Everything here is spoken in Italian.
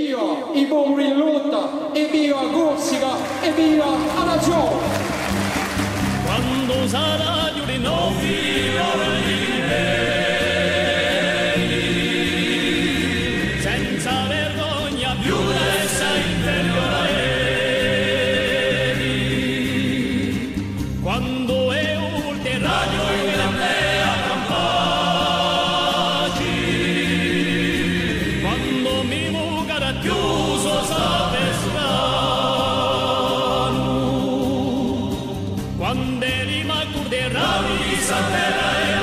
via i muri in lotta, e via Corsica, e via alla Gio. Quando sarà di noi, senza vergogna più resta inferiore. Quando è ulterradio in l'amplea campaci, quando mi muccherà chiuso Savestano. Quando l'ima curderà, vi salterai